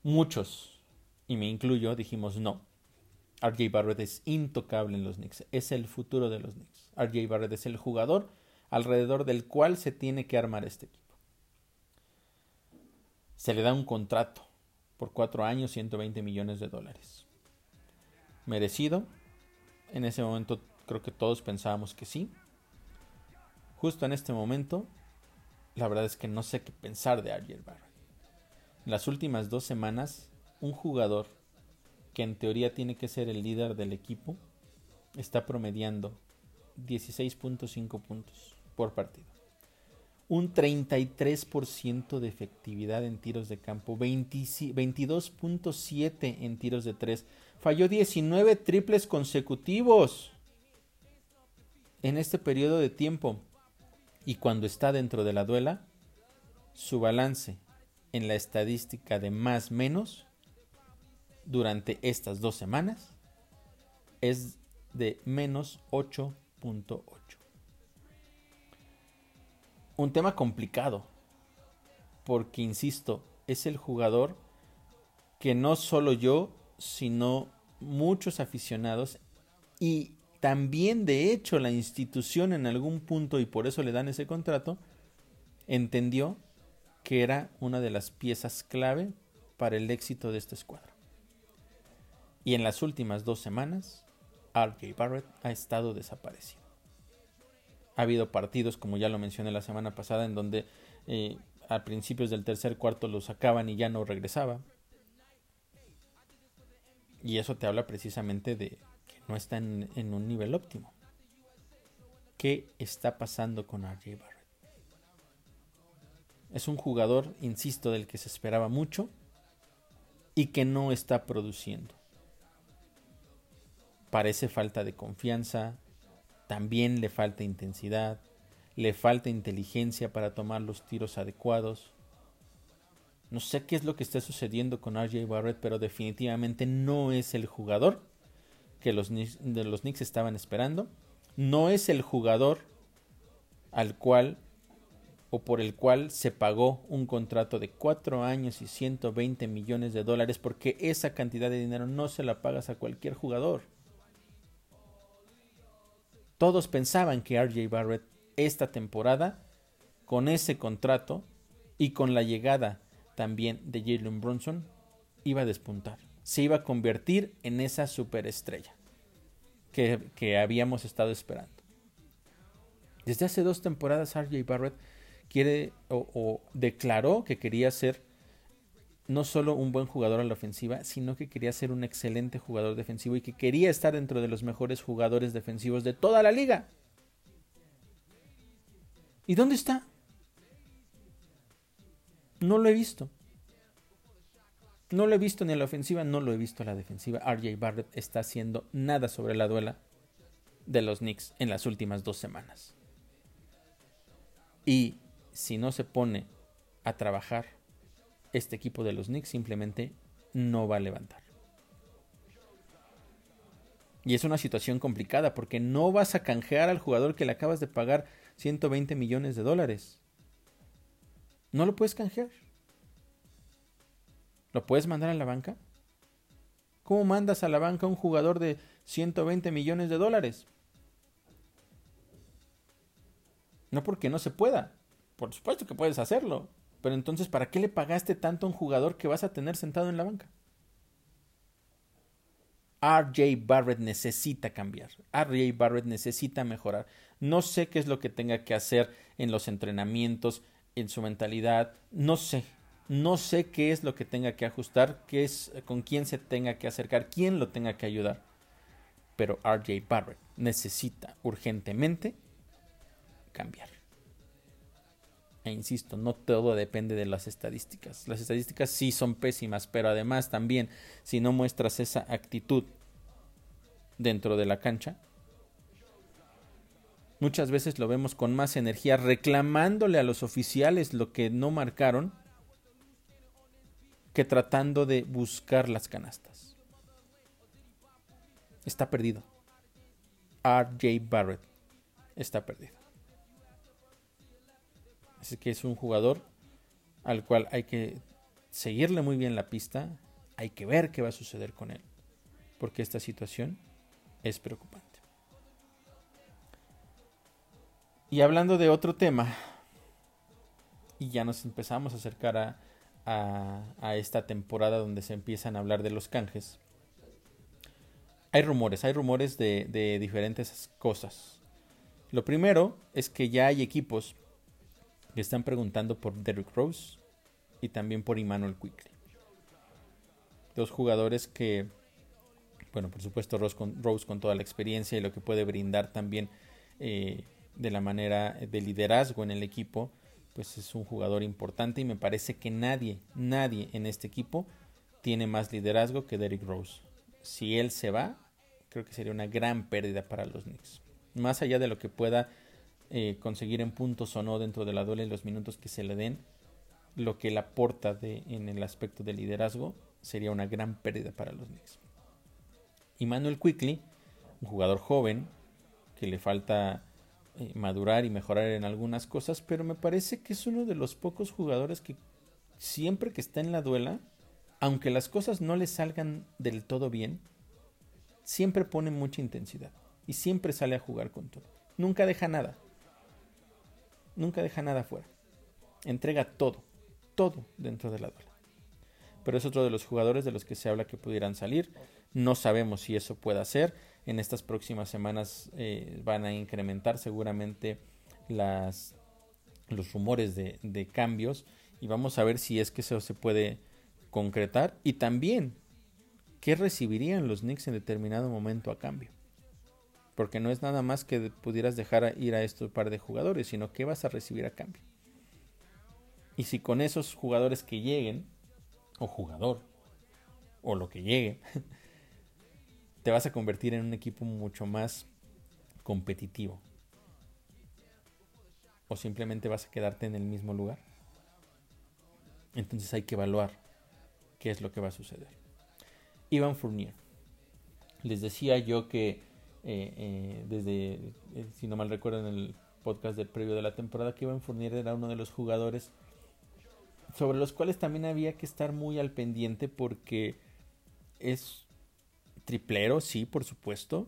Muchos, y me incluyo, dijimos no. RJ Barrett es intocable en los Knicks, es el futuro de los Knicks. RJ Barrett es el jugador alrededor del cual se tiene que armar este equipo. Se le da un contrato por cuatro años, 120 millones de dólares. ¿Merecido? En ese momento creo que todos pensábamos que sí. Justo en este momento, la verdad es que no sé qué pensar de RJ Barrett. En las últimas dos semanas, un jugador que en teoría tiene que ser el líder del equipo está promediando 16.5 puntos por partido. Un 33% de efectividad en tiros de campo, 22.7 en tiros de 3. Falló 19 triples consecutivos en este periodo de tiempo. Y cuando está dentro de la duela, su balance en la estadística de más menos durante estas dos semanas es de menos 8 un tema complicado, porque insisto, es el jugador que no solo yo, sino muchos aficionados y también de hecho la institución en algún punto, y por eso le dan ese contrato, entendió que era una de las piezas clave para el éxito de esta escuadra. Y en las últimas dos semanas, RJ Barrett ha estado desaparecido. Ha habido partidos, como ya lo mencioné la semana pasada, en donde eh, a principios del tercer cuarto lo sacaban y ya no regresaba. Y eso te habla precisamente de que no está en, en un nivel óptimo. ¿Qué está pasando con RJ Barrett? Es un jugador, insisto, del que se esperaba mucho y que no está produciendo. Parece falta de confianza, también le falta intensidad, le falta inteligencia para tomar los tiros adecuados. No sé qué es lo que está sucediendo con RJ Barrett, pero definitivamente no es el jugador que los, de los Knicks estaban esperando. No es el jugador al cual o por el cual se pagó un contrato de 4 años y 120 millones de dólares porque esa cantidad de dinero no se la pagas a cualquier jugador. Todos pensaban que RJ Barrett esta temporada, con ese contrato y con la llegada también de Jalen Brunson, iba a despuntar. Se iba a convertir en esa superestrella que, que habíamos estado esperando. Desde hace dos temporadas RJ Barrett quiere o, o, declaró que quería ser no solo un buen jugador a la ofensiva, sino que quería ser un excelente jugador defensivo y que quería estar dentro de los mejores jugadores defensivos de toda la liga. ¿Y dónde está? No lo he visto. No lo he visto ni a la ofensiva, no lo he visto a la defensiva. RJ Barrett está haciendo nada sobre la duela de los Knicks en las últimas dos semanas. Y si no se pone a trabajar este equipo de los Knicks simplemente no va a levantar. Y es una situación complicada porque no vas a canjear al jugador que le acabas de pagar 120 millones de dólares. No lo puedes canjear. ¿Lo puedes mandar a la banca? ¿Cómo mandas a la banca a un jugador de 120 millones de dólares? No porque no se pueda. Por supuesto que puedes hacerlo. Pero entonces, ¿para qué le pagaste tanto a un jugador que vas a tener sentado en la banca? RJ Barrett necesita cambiar. RJ Barrett necesita mejorar. No sé qué es lo que tenga que hacer en los entrenamientos, en su mentalidad. No sé. No sé qué es lo que tenga que ajustar, qué es con quién se tenga que acercar, quién lo tenga que ayudar. Pero RJ Barrett necesita urgentemente cambiar. E insisto, no todo depende de las estadísticas. Las estadísticas sí son pésimas, pero además también si no muestras esa actitud dentro de la cancha, muchas veces lo vemos con más energía reclamándole a los oficiales lo que no marcaron que tratando de buscar las canastas. Está perdido. RJ Barrett está perdido. Así que es un jugador al cual hay que seguirle muy bien la pista, hay que ver qué va a suceder con él, porque esta situación es preocupante. Y hablando de otro tema, y ya nos empezamos a acercar a, a, esta temporada donde se empiezan a hablar de los canjes, hay rumores, hay rumores de, de diferentes cosas. Lo primero es que ya hay equipos le están preguntando por Derrick Rose y también por Emmanuel Quickly. Dos jugadores que, bueno, por supuesto Rose con, Rose con toda la experiencia y lo que puede brindar también eh, de la manera de liderazgo en el equipo, pues es un jugador importante y me parece que nadie, nadie en este equipo tiene más liderazgo que Derrick Rose. Si él se va, creo que sería una gran pérdida para los Knicks. Más allá de lo que pueda eh, conseguir en puntos o no dentro de la duela y los minutos que se le den, lo que le aporta de, en el aspecto de liderazgo sería una gran pérdida para los Knicks. Y Manuel Quickly, un jugador joven que le falta eh, madurar y mejorar en algunas cosas, pero me parece que es uno de los pocos jugadores que siempre que está en la duela, aunque las cosas no le salgan del todo bien, siempre pone mucha intensidad. y siempre sale a jugar con todo. Nunca deja nada. Nunca deja nada fuera. Entrega todo, todo dentro de la duela. Pero es otro de los jugadores de los que se habla que pudieran salir. No sabemos si eso pueda ser. En estas próximas semanas eh, van a incrementar seguramente las, los rumores de, de cambios y vamos a ver si es que eso se puede concretar y también qué recibirían los Knicks en determinado momento a cambio. Porque no es nada más que pudieras dejar ir a estos par de jugadores, sino qué vas a recibir a cambio. Y si con esos jugadores que lleguen, o jugador, o lo que llegue, (laughs) te vas a convertir en un equipo mucho más competitivo. O simplemente vas a quedarte en el mismo lugar. Entonces hay que evaluar qué es lo que va a suceder. Iván Fournier. Les decía yo que eh, eh, desde, eh, si no mal recuerdo en el podcast del previo de la temporada, que Iván Fournier era uno de los jugadores sobre los cuales también había que estar muy al pendiente porque es triplero, sí, por supuesto.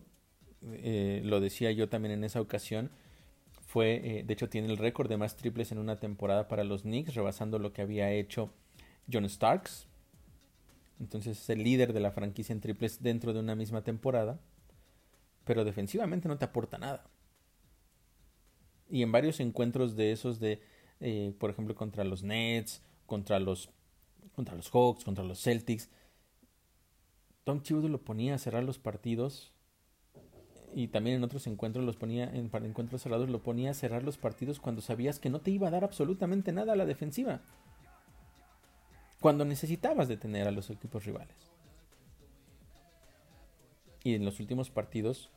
lo decía yo también en esa ocasión fue, eh, de hecho, tiene el récord de más triples en una temporada para los Knicks, rebasando lo que había hecho John Starks. Entonces es el líder de la franquicia en triples dentro de una misma temporada. Pero defensivamente no te aporta nada. Y en varios encuentros de esos de, eh, por ejemplo, contra los Nets, contra los, contra los Hawks, contra los Celtics, Tom Thibodeau lo ponía a cerrar los partidos y también en otros encuentros los ponía en encuentros cerrados lo ponía a cerrar los partidos cuando sabías que no te iba a dar absolutamente nada a la defensiva. Cuando necesitabas detener a los equipos rivales. Y en los últimos partidos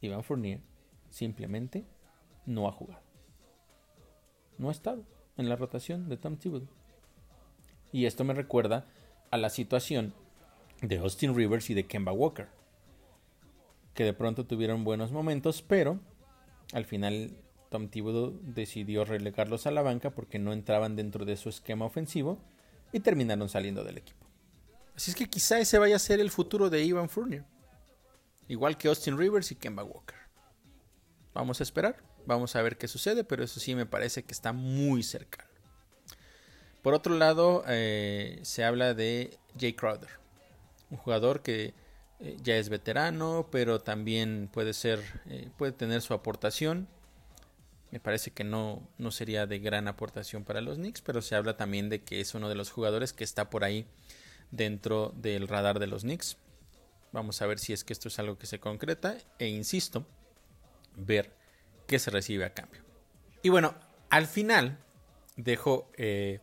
Iván Fournier simplemente no ha jugado. No ha estado en la rotación de Tom Thibodeau. Y esto me recuerda a la situación de Austin Rivers y de Kemba Walker que de pronto tuvieron buenos momentos, pero al final Tom Thibodeau decidió relegarlos a la banca porque no entraban dentro de su esquema ofensivo y terminaron saliendo del equipo. Así es que quizá ese vaya a ser el futuro de Ivan Fournier, igual que Austin Rivers y Kemba Walker. Vamos a esperar, vamos a ver qué sucede, pero eso sí me parece que está muy cercano. Por otro lado, eh, se habla de Jay Crowder, un jugador que eh, ya es veterano, pero también puede ser, eh, puede tener su aportación. Me parece que no, no sería de gran aportación para los Knicks, pero se habla también de que es uno de los jugadores que está por ahí dentro del radar de los Knicks. Vamos a ver si es que esto es algo que se concreta e insisto, ver qué se recibe a cambio. Y bueno, al final dejo eh,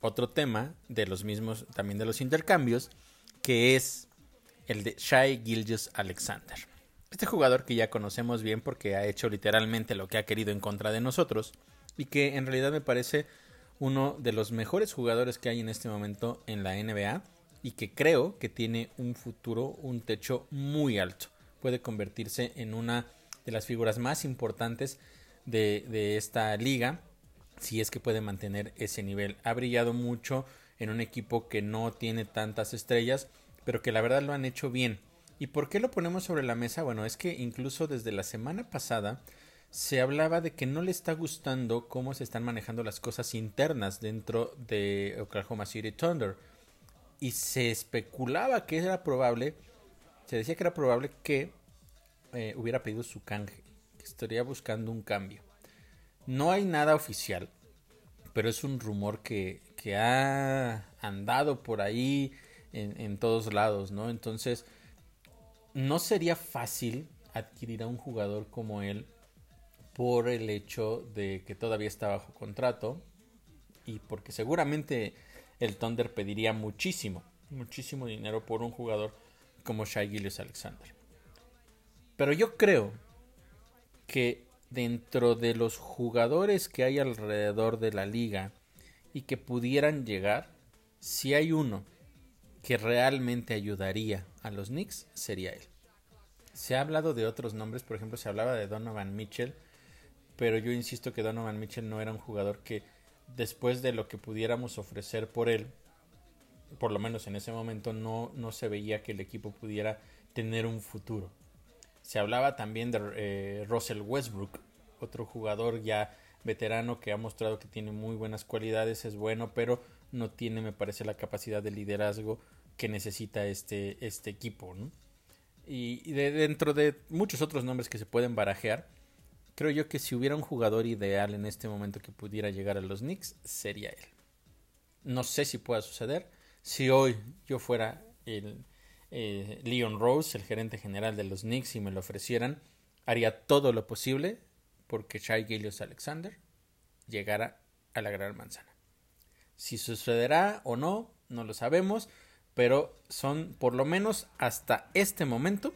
otro tema de los mismos, también de los intercambios, que es el de Shai Gilgis Alexander. Este jugador que ya conocemos bien porque ha hecho literalmente lo que ha querido en contra de nosotros y que en realidad me parece uno de los mejores jugadores que hay en este momento en la NBA y que creo que tiene un futuro, un techo muy alto. Puede convertirse en una de las figuras más importantes de, esta liga si es que puede mantener ese nivel. Ha brillado mucho en un equipo que no tiene tantas estrellas pero que la verdad lo han hecho bien. ¿Y por qué lo ponemos sobre la mesa? Bueno, es que incluso desde la semana pasada se hablaba de que no le está gustando cómo se están manejando las cosas internas dentro de Oklahoma City Thunder. Y se especulaba que era probable, se decía que era probable que eh, hubiera pedido su canje, que estaría buscando un cambio. No hay nada oficial, pero es un rumor que, que ha andado por ahí en, todos lados, ¿no? Entonces, no sería fácil adquirir a un jugador como él por el hecho de que todavía está bajo contrato y porque seguramente el Thunder pediría muchísimo, muchísimo dinero por un jugador como Shai Gillius Alexander. Pero yo creo que dentro de los jugadores que hay alrededor de la liga y que pudieran llegar, si hay uno que realmente ayudaría a los Knicks sería él. Se ha hablado de otros nombres, por ejemplo, se hablaba de Donovan Mitchell, pero yo insisto que Donovan Mitchell no era un jugador que después de lo que pudiéramos ofrecer por él, por lo menos en ese momento no, no se veía que el equipo pudiera tener un futuro. Se hablaba también de eh, Russell Westbrook, otro jugador ya veterano que ha mostrado que tiene muy buenas cualidades, es bueno, pero no tiene, me parece, la capacidad de liderazgo que necesita este, este equipo. Y, de, dentro de muchos otros nombres que se pueden barajear, creo yo que si hubiera un jugador ideal en este momento que pudiera llegar a los Knicks, sería él. No sé si pueda suceder. Si hoy yo fuera el eh, Leon Rose, el gerente general de los Knicks, y me lo ofrecieran, haría todo lo posible porque Shai Gilius Alexander llegara a la Gran Manzana. Si sucederá o no, no lo sabemos, pero son por lo menos hasta este momento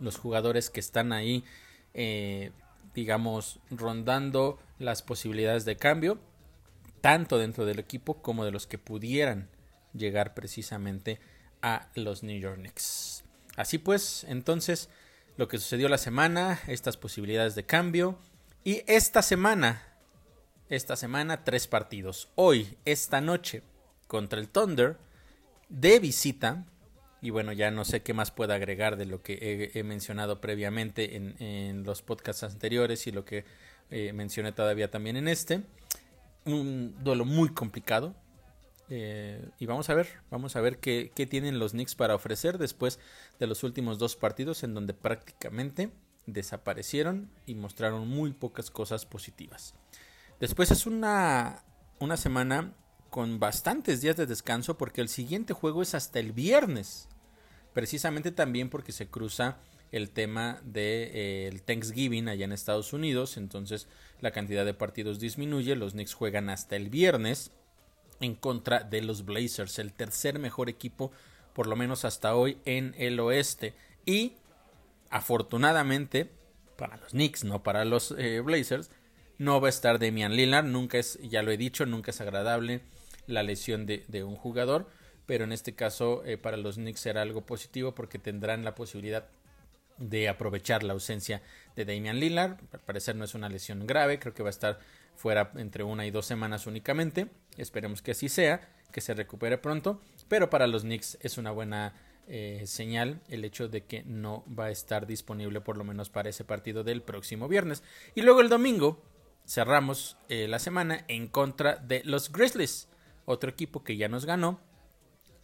los jugadores que están ahí, eh, digamos, rondando las posibilidades de cambio, tanto dentro del equipo como de los que pudieran llegar precisamente a los New York Knicks. Así pues, entonces, lo que sucedió la semana, estas posibilidades de cambio, y esta semana, esta semana tres partidos. Hoy, esta noche, contra el Thunder, de visita. Y bueno, ya no sé qué más puedo agregar de lo que he, mencionado previamente en, los podcasts anteriores y lo que eh, mencioné todavía también en este. Un duelo muy complicado. Eh, y vamos a ver, vamos a ver qué, qué tienen los Knicks para ofrecer después de los últimos dos partidos en donde prácticamente desaparecieron y mostraron muy pocas cosas positivas. Después es una, una semana con bastantes días de descanso porque el siguiente juego es hasta el viernes. Precisamente también porque se cruza el tema del de, eh, Thanksgiving allá en Estados Unidos. Entonces la cantidad de partidos disminuye. Los Knicks juegan hasta el viernes en contra de los Blazers, el tercer mejor equipo por lo menos hasta hoy en el oeste. Y afortunadamente, para los Knicks, no para los eh, Blazers, no va a estar Damian Lillard. Nunca es, ya lo he dicho, nunca es agradable la lesión de, un jugador. Pero en este caso, eh, para los Knicks será algo positivo porque tendrán la posibilidad de aprovechar la ausencia de Damian Lillard. Al parecer no es una lesión grave, creo que va a estar fuera entre una y dos semanas únicamente. Esperemos que así sea, que se recupere pronto. Pero para los Knicks es una buena eh, señal el hecho de que no va a estar disponible por lo menos para ese partido del próximo viernes. Y luego el domingo cerramos eh, la semana en contra de los Grizzlies, otro equipo que ya nos ganó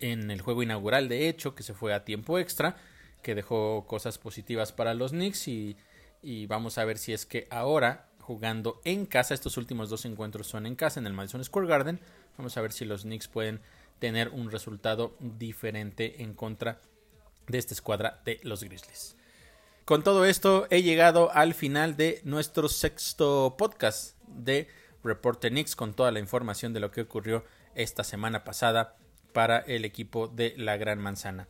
en el juego inaugural de hecho, que se fue a tiempo extra, que dejó cosas positivas para los Knicks y, y vamos a ver si es que ahora jugando en casa, estos últimos dos encuentros son en casa en el Madison Square Garden, vamos a ver si los Knicks pueden tener un resultado diferente en contra de esta escuadra de los Grizzlies. Con todo esto he llegado al final de nuestro sexto podcast de Reporte Knicks con toda la información de lo que ocurrió esta semana pasada para el equipo de la Gran Manzana.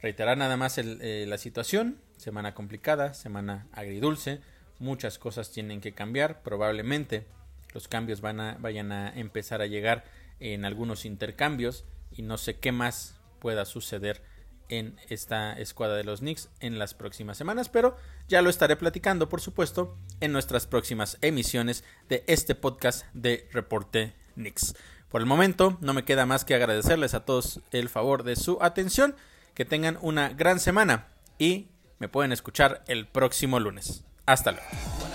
Reiterar nada más eh, la situación, semana complicada, semana agridulce, muchas cosas tienen que cambiar, probablemente los cambios van a, vayan a empezar a llegar en algunos intercambios y no sé qué más pueda suceder en esta escuadra de los Knicks en las próximas semanas, pero ya lo estaré platicando, por supuesto, en nuestras próximas emisiones de este podcast de Reporte Knicks. Por el momento, no me queda más que agradecerles a todos el favor de su atención, que tengan una gran semana y me pueden escuchar el próximo lunes. Hasta luego.